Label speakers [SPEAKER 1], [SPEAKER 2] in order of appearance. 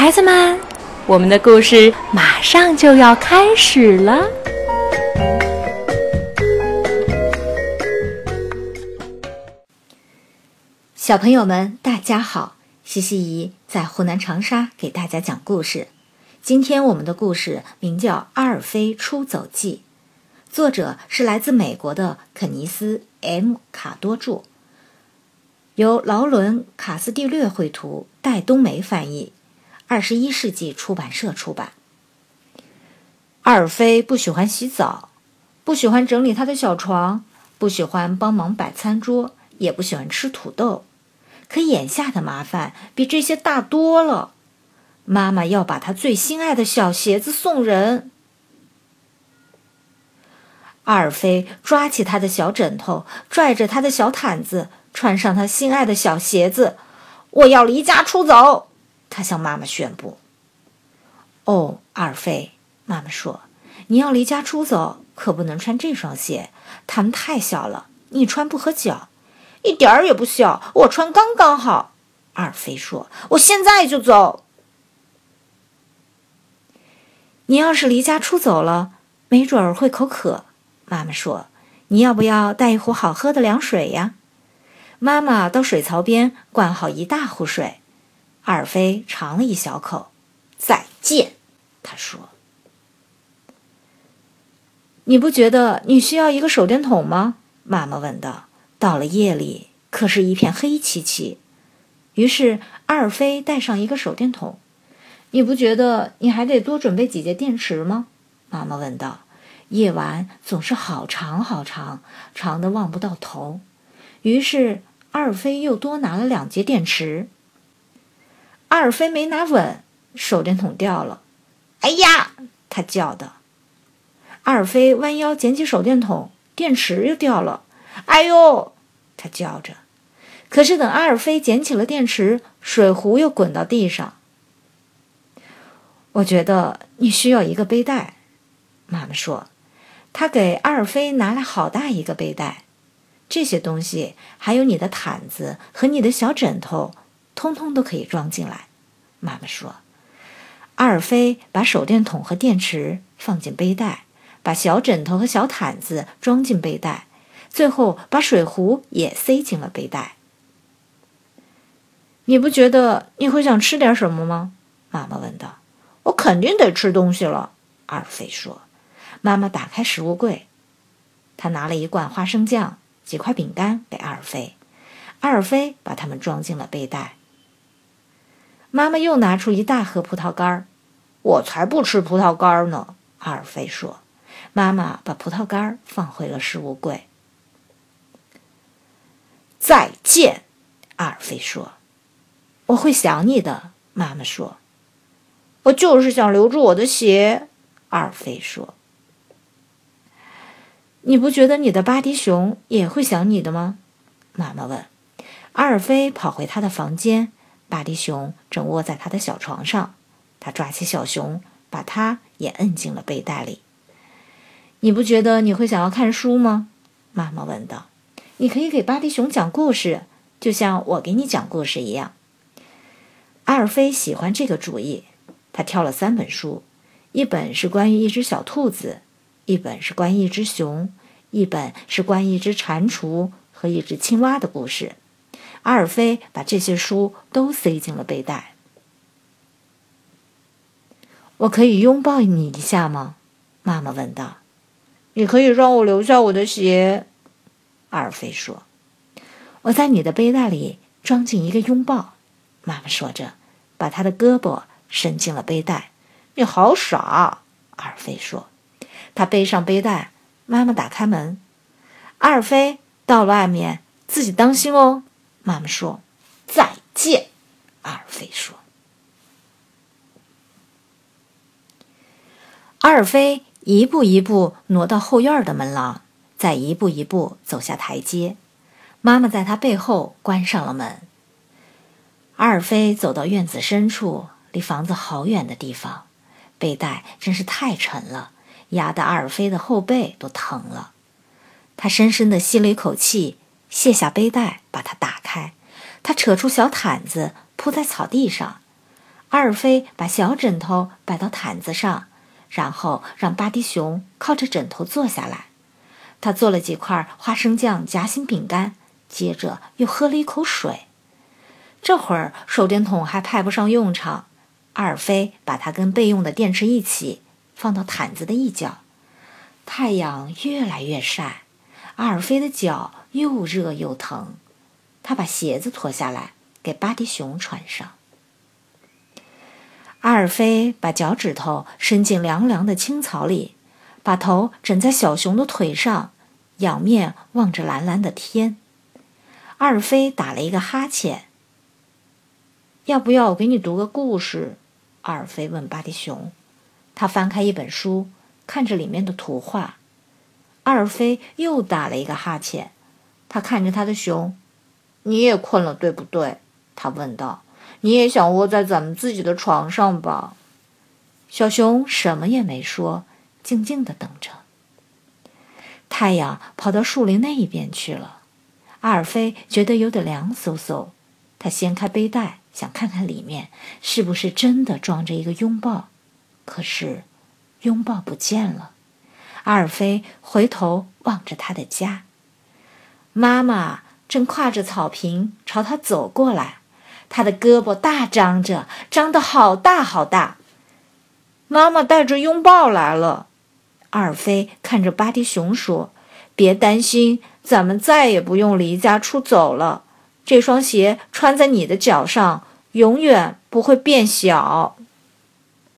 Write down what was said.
[SPEAKER 1] 孩子们，我们的故事马上就要开始了。
[SPEAKER 2] 小朋友们，大家好！西西姨在湖南长沙给大家讲故事。今天我们的故事名叫《阿尔菲出走记》，作者是来自美国的肯尼斯 ·M· 卡多著，由劳伦·卡斯蒂略绘图，戴冬梅翻译，二十一世纪出版社出版。阿尔菲不喜欢洗澡，不喜欢整理他的小床，不喜欢帮忙摆餐桌，也不喜欢吃土豆。可眼下的麻烦比这些大多了。妈妈要把她最心爱的小鞋子送人。阿尔菲抓起他的小枕头，拽着他的小毯子，穿上他心爱的小鞋子。我要离家出走，他向妈妈宣布。哦，阿尔菲，妈妈说，你要离家出走，可不能穿这双鞋，它们太小了，你穿不合脚。一点儿也不小，我穿刚刚好。阿尔菲说：“我现在就走。”你要是离家出走了，没准儿会口渴。妈妈说：“你要不要带一壶好喝的凉水呀？”妈妈到水槽边灌好一大壶水。阿尔菲尝了一小口。再见，他说：“你不觉得你需要一个手电筒吗？”妈妈问道。到了夜里，可是一片黑漆漆。于是阿尔菲带上一个手电筒。你不觉得你还得多准备几节电池吗？妈妈问道。夜晚总是好长好长，长的望不到头。于是阿尔菲又多拿了两节电池。阿尔菲没拿稳，手电筒掉了。哎呀！他叫的。阿尔菲弯腰捡起手电筒，电池又掉了。哎呦！他叫着。可是等阿尔菲捡起了电池，水壶又滚到地上。我觉得你需要一个背带，妈妈说。她给阿尔菲拿来好大一个背带，这些东西还有你的毯子和你的小枕头，通通都可以装进来。妈妈说。阿尔菲把手电筒和电池放进背带，把小枕头和小毯子装进背带。最后把水壶也塞进了背带。你不觉得你会想吃点什么吗？妈妈问道。我肯定得吃东西了，阿尔菲说。妈妈打开食物柜，她拿了一罐花生酱、几块饼干给阿尔菲。阿尔菲把它们装进了背带。妈妈又拿出一大盒葡萄干儿。我才不吃葡萄干呢，阿尔菲说。妈妈把葡萄干放回了食物柜。再见，阿尔菲说：“我会想你的。”妈妈说：“我就是想留住我的鞋。”阿尔菲说：“你不觉得你的巴迪熊也会想你的吗？”妈妈问。阿尔菲跑回他的房间，巴迪熊正窝在他的小床上。他抓起小熊，把它也摁进了背袋里。“你不觉得你会想要看书吗？”妈妈问道。你可以给巴迪熊讲故事，就像我给你讲故事一样。阿尔菲喜欢这个主意，他挑了三本书，一本是关于一只小兔子，一本是关于一只熊，一本是关于一只蟾蜍和一只青蛙的故事。阿尔菲把这些书都塞进了背带。我可以拥抱你一下吗？妈妈问道。你可以让我留下我的鞋。阿尔菲说：“我在你的背带里装进一个拥抱。”妈妈说着，把他的胳膊伸进了背带。“你好傻！”阿尔菲说。他背上背带，妈妈打开门。阿尔菲到了外面，自己当心哦。妈妈说：“再见。”阿尔菲说。阿尔菲一步一步挪到后院的门廊。再一步一步走下台阶，妈妈在他背后关上了门。阿尔菲走到院子深处，离房子好远的地方，背带真是太沉了，压得阿尔菲的后背都疼了。他深深地吸了一口气，卸下背带，把它打开。他扯出小毯子铺在草地上。阿尔菲把小枕头摆到毯子上，然后让巴迪熊靠着枕头坐下来。他做了几块花生酱夹心饼干，接着又喝了一口水。这会儿手电筒还派不上用场，阿尔菲把它跟备用的电池一起放到毯子的一角。太阳越来越晒，阿尔菲的脚又热又疼。他把鞋子脱下来给巴迪熊穿上。阿尔菲把脚趾头伸进凉凉的青草里，把头枕在小熊的腿上，仰面望着蓝蓝的天。阿尔菲打了一个哈欠。要不要我给你读个故事？阿尔菲问巴迪熊。他翻开一本书，看着里面的图画。阿尔菲又打了一个哈欠。他看着他的熊。你也困了，对不对？他问道。你也想窝在咱们自己的床上吧？小熊什么也没说，静静的等着。太阳跑到树林那一边去了。阿尔菲觉得有点凉飕飕，他掀开背带。想看看里面是不是真的装着一个拥抱，可是拥抱不见了。阿尔菲回头望着他的家，妈妈正跨着草坪朝他走过来，他的胳膊大张着，张得好大好大。妈妈带着拥抱来了。阿尔菲看着巴迪熊说：“别担心，咱们再也不用离家出走了。”这双鞋穿在你的脚上，永远不会变小。